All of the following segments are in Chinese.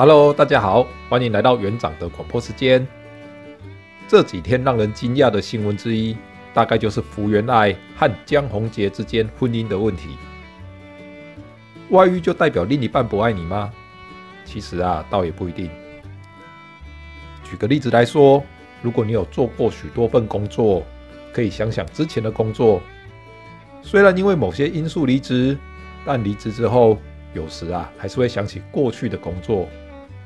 Hello，大家好，欢迎来到园长的广播时间。这几天让人惊讶的新闻之一，大概就是福原爱和江宏杰之间婚姻的问题。外遇就代表另一半不爱你吗？其实啊，倒也不一定。举个例子来说，如果你有做过许多份工作，可以想想之前的工作，虽然因为某些因素离职，但离职之后，有时啊，还是会想起过去的工作，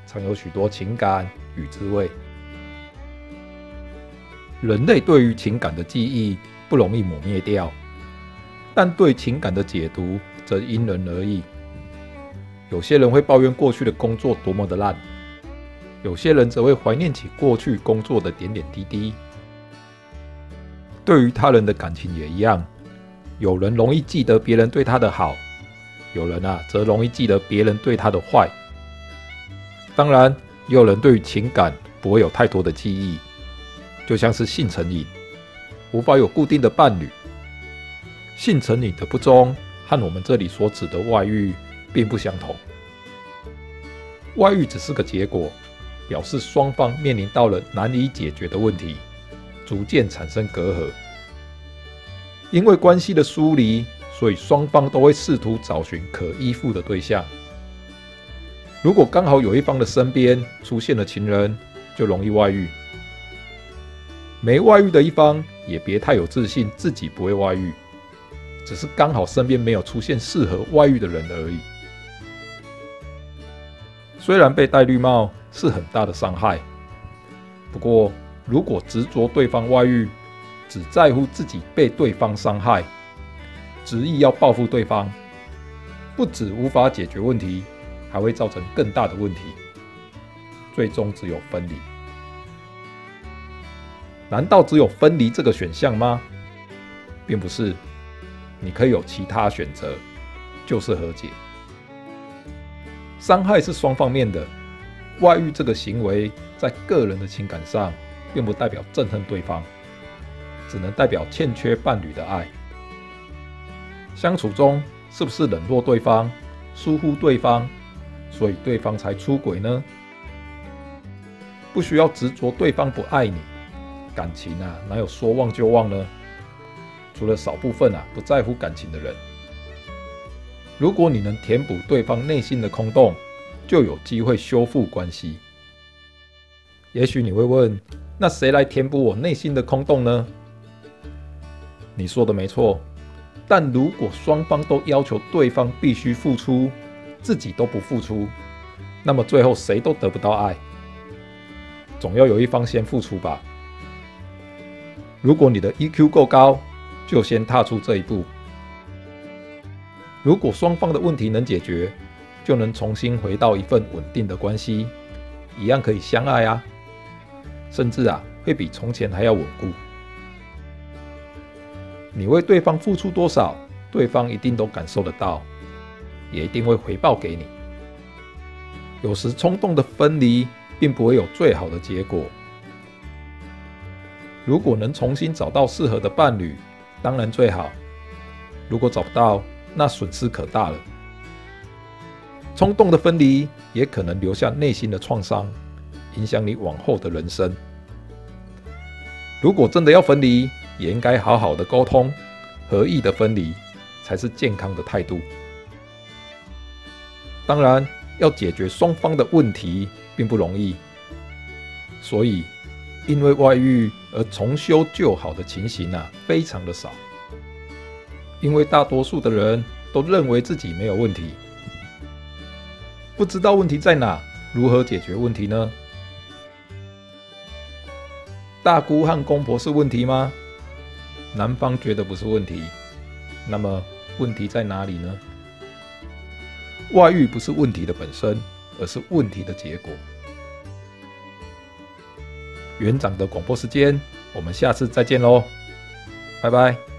常有许多情感与滋味。人类对于情感的记忆不容易抹灭掉，但对情感的解读则因人而异。有些人会抱怨过去的工作多么的烂，有些人则会怀念起过去工作的点点滴滴。对于他人的感情也一样，有人容易记得别人对他的好，有人啊则容易记得别人对他的坏。当然，也有人对于情感不会有太多的记忆。就像是性成瘾，无法有固定的伴侣。性成瘾的不忠和我们这里所指的外遇并不相同。外遇只是个结果，表示双方面临到了难以解决的问题，逐渐产生隔阂。因为关系的疏离，所以双方都会试图找寻可依附的对象。如果刚好有一方的身边出现了情人，就容易外遇。没外遇的一方也别太有自信，自己不会外遇，只是刚好身边没有出现适合外遇的人而已。虽然被戴绿帽是很大的伤害，不过如果执着对方外遇，只在乎自己被对方伤害，执意要报复对方，不止无法解决问题，还会造成更大的问题，最终只有分离。难道只有分离这个选项吗？并不是，你可以有其他选择，就是和解。伤害是双方面的，外遇这个行为在个人的情感上，并不代表憎恨对方，只能代表欠缺伴侣的爱。相处中是不是冷落对方、疏忽对方，所以对方才出轨呢？不需要执着对方不爱你。感情啊，哪有说忘就忘呢？除了少部分啊不在乎感情的人，如果你能填补对方内心的空洞，就有机会修复关系。也许你会问，那谁来填补我内心的空洞呢？你说的没错，但如果双方都要求对方必须付出，自己都不付出，那么最后谁都得不到爱。总要有一方先付出吧。如果你的 EQ 够高，就先踏出这一步。如果双方的问题能解决，就能重新回到一份稳定的关系，一样可以相爱啊，甚至啊会比从前还要稳固。你为对方付出多少，对方一定都感受得到，也一定会回报给你。有时冲动的分离，并不会有最好的结果。如果能重新找到适合的伴侣，当然最好。如果找不到，那损失可大了。冲动的分离也可能留下内心的创伤，影响你往后的人生。如果真的要分离，也应该好好的沟通，合意的分离才是健康的态度。当然，要解决双方的问题并不容易，所以。因为外遇而重修旧好的情形啊，非常的少。因为大多数的人都认为自己没有问题，不知道问题在哪，如何解决问题呢？大姑和公婆是问题吗？男方觉得不是问题，那么问题在哪里呢？外遇不是问题的本身，而是问题的结果。园长的广播时间，我们下次再见喽，拜拜。